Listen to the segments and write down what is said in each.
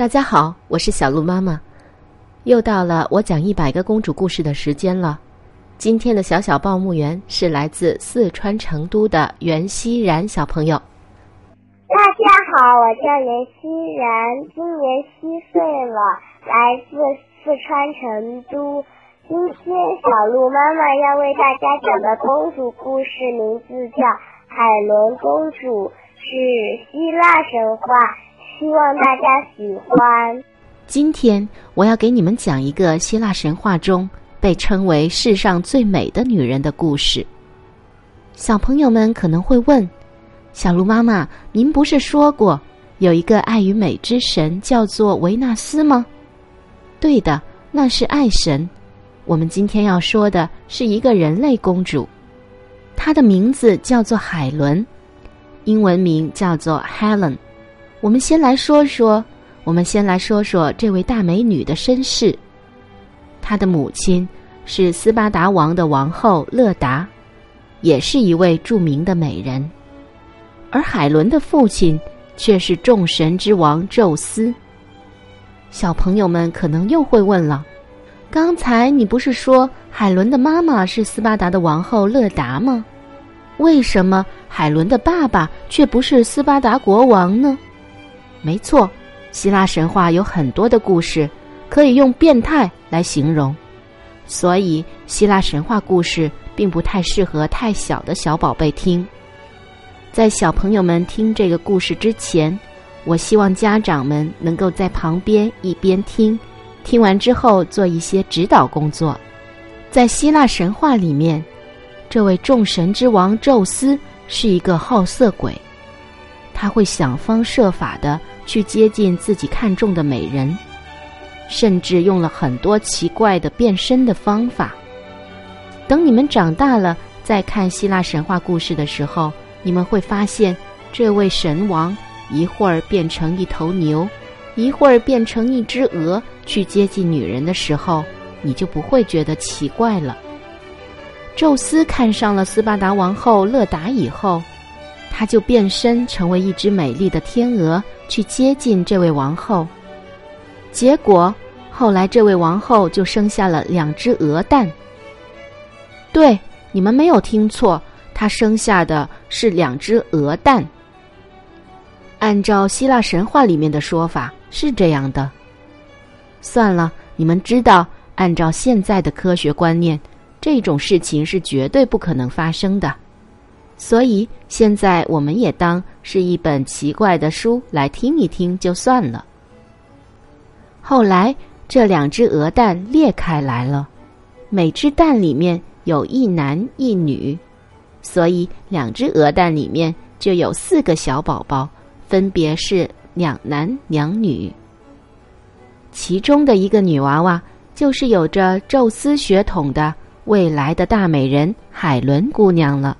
大家好，我是小鹿妈妈，又到了我讲一百个公主故事的时间了。今天的小小报幕员是来自四川成都的袁熙然小朋友。大家好，我叫袁熙然，今年七岁了，来自四川成都。今天小鹿妈妈要为大家讲的公主故事名字叫《海伦公主》，是希腊神话。希望大家喜欢。今天我要给你们讲一个希腊神话中被称为世上最美的女人的故事。小朋友们可能会问：小鹿妈妈，您不是说过有一个爱与美之神叫做维纳斯吗？对的，那是爱神。我们今天要说的是一个人类公主，她的名字叫做海伦，英文名叫做 Helen。我们先来说说，我们先来说说这位大美女的身世。她的母亲是斯巴达王的王后勒达，也是一位著名的美人。而海伦的父亲却是众神之王宙斯。小朋友们可能又会问了：刚才你不是说海伦的妈妈是斯巴达的王后勒达吗？为什么海伦的爸爸却不是斯巴达国王呢？没错，希腊神话有很多的故事可以用变态来形容，所以希腊神话故事并不太适合太小的小宝贝听。在小朋友们听这个故事之前，我希望家长们能够在旁边一边听，听完之后做一些指导工作。在希腊神话里面，这位众神之王宙斯是一个好色鬼，他会想方设法的。去接近自己看中的美人，甚至用了很多奇怪的变身的方法。等你们长大了再看希腊神话故事的时候，你们会发现，这位神王一会儿变成一头牛，一会儿变成一只鹅去接近女人的时候，你就不会觉得奇怪了。宙斯看上了斯巴达王后勒达以后，他就变身成为一只美丽的天鹅。去接近这位王后，结果后来这位王后就生下了两只鹅蛋。对，你们没有听错，她生下的是两只鹅蛋。按照希腊神话里面的说法是这样的。算了，你们知道，按照现在的科学观念，这种事情是绝对不可能发生的。所以现在我们也当是一本奇怪的书来听一听就算了。后来这两只鹅蛋裂开来了，每只蛋里面有一男一女，所以两只鹅蛋里面就有四个小宝宝，分别是两男两女。其中的一个女娃娃就是有着宙斯血统的未来的大美人海伦姑娘了。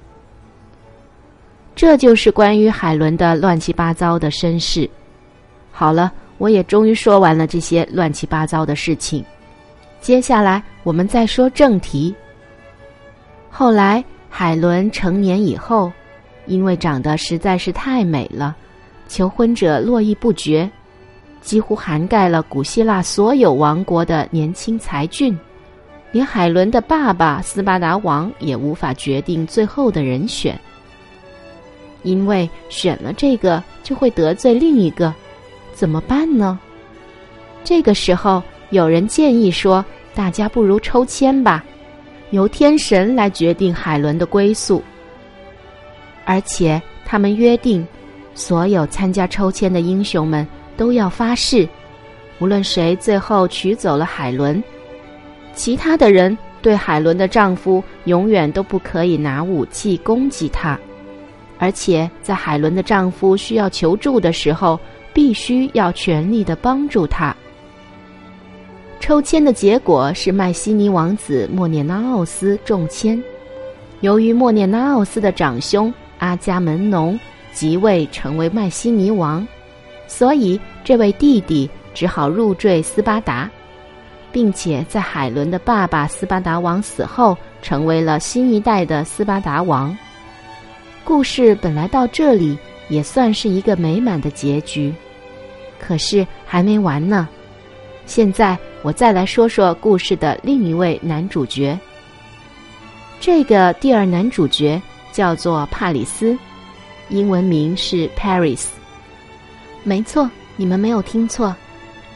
这就是关于海伦的乱七八糟的身世。好了，我也终于说完了这些乱七八糟的事情。接下来我们再说正题。后来海伦成年以后，因为长得实在是太美了，求婚者络绎不绝，几乎涵盖了古希腊所有王国的年轻才俊，连海伦的爸爸斯巴达王也无法决定最后的人选。因为选了这个就会得罪另一个，怎么办呢？这个时候有人建议说：“大家不如抽签吧，由天神来决定海伦的归宿。”而且他们约定，所有参加抽签的英雄们都要发誓，无论谁最后娶走了海伦，其他的人对海伦的丈夫永远都不可以拿武器攻击他。而且在海伦的丈夫需要求助的时候，必须要全力的帮助他。抽签的结果是麦西尼王子莫涅拉奥斯中签，由于莫涅拉奥斯的长兄阿伽门农即位成为麦西尼王，所以这位弟弟只好入赘斯巴达，并且在海伦的爸爸斯巴达王死后，成为了新一代的斯巴达王。故事本来到这里也算是一个美满的结局，可是还没完呢。现在我再来说说故事的另一位男主角。这个第二男主角叫做帕里斯，英文名是 Paris。没错，你们没有听错，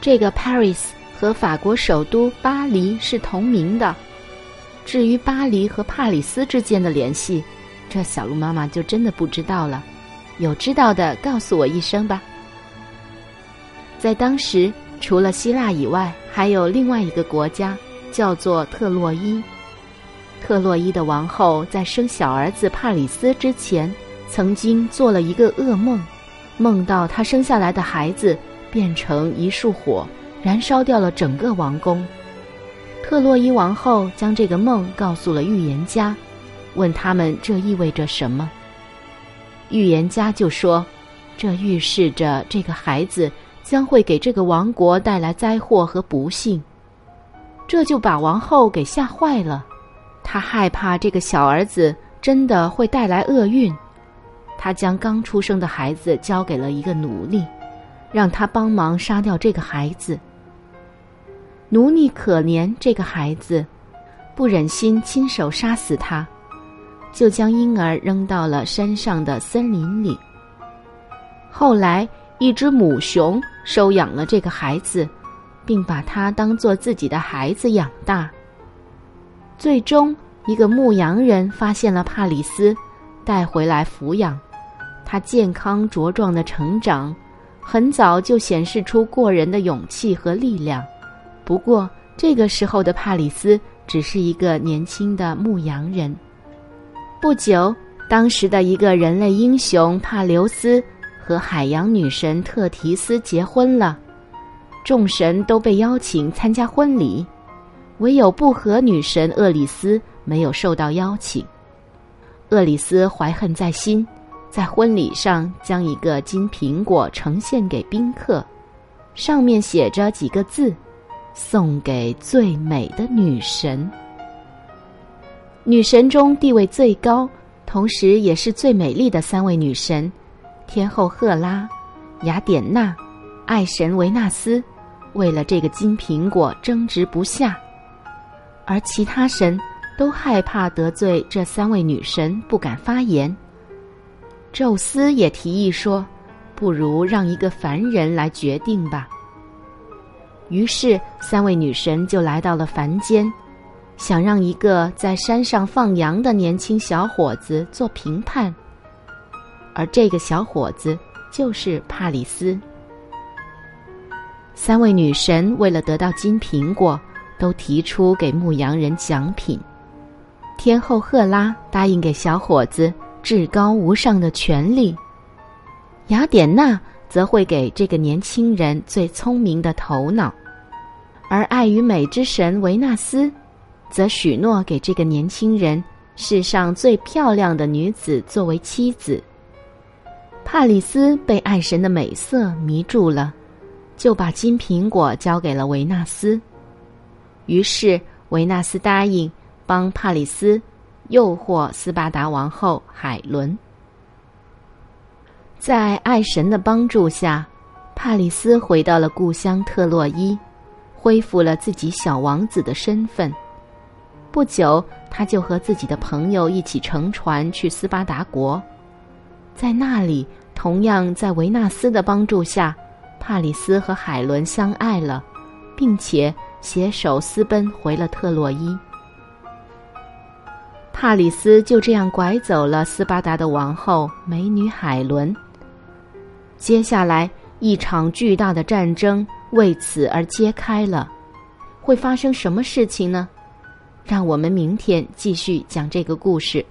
这个 Paris 和法国首都巴黎是同名的。至于巴黎和帕里斯之间的联系，这小鹿妈妈就真的不知道了。有知道的告诉我一声吧。在当时，除了希腊以外，还有另外一个国家叫做特洛伊。特洛伊的王后在生小儿子帕里斯之前，曾经做了一个噩梦，梦到她生下来的孩子变成一束火，燃烧掉了整个王宫。特洛伊王后将这个梦告诉了预言家，问他们这意味着什么。预言家就说：“这预示着这个孩子将会给这个王国带来灾祸和不幸。”这就把王后给吓坏了。她害怕这个小儿子真的会带来厄运，他将刚出生的孩子交给了一个奴隶，让他帮忙杀掉这个孩子。奴隶可怜这个孩子，不忍心亲手杀死他，就将婴儿扔到了山上的森林里。后来，一只母熊收养了这个孩子，并把他当做自己的孩子养大。最终，一个牧羊人发现了帕里斯，带回来抚养。他健康茁壮的成长，很早就显示出过人的勇气和力量。不过，这个时候的帕里斯只是一个年轻的牧羊人。不久，当时的一个人类英雄帕留斯和海洋女神特提斯结婚了，众神都被邀请参加婚礼。唯有不和女神厄里斯没有受到邀请。厄里斯怀恨在心，在婚礼上将一个金苹果呈现给宾客，上面写着几个字：“送给最美的女神。”女神中地位最高，同时也是最美丽的三位女神——天后赫拉、雅典娜、爱神维纳斯，为了这个金苹果争执不下。而其他神都害怕得罪这三位女神，不敢发言。宙斯也提议说：“不如让一个凡人来决定吧。”于是，三位女神就来到了凡间，想让一个在山上放羊的年轻小伙子做评判。而这个小伙子就是帕里斯。三位女神为了得到金苹果。都提出给牧羊人奖品，天后赫拉答应给小伙子至高无上的权利，雅典娜则会给这个年轻人最聪明的头脑，而爱与美之神维纳斯，则许诺给这个年轻人世上最漂亮的女子作为妻子。帕里斯被爱神的美色迷住了，就把金苹果交给了维纳斯。于是维纳斯答应帮帕里斯诱惑斯巴达王后海伦。在爱神的帮助下，帕里斯回到了故乡特洛伊，恢复了自己小王子的身份。不久，他就和自己的朋友一起乘船去斯巴达国，在那里，同样在维纳斯的帮助下，帕里斯和海伦相爱了，并且。携手私奔回了特洛伊，帕里斯就这样拐走了斯巴达的王后美女海伦。接下来，一场巨大的战争为此而揭开了，会发生什么事情呢？让我们明天继续讲这个故事。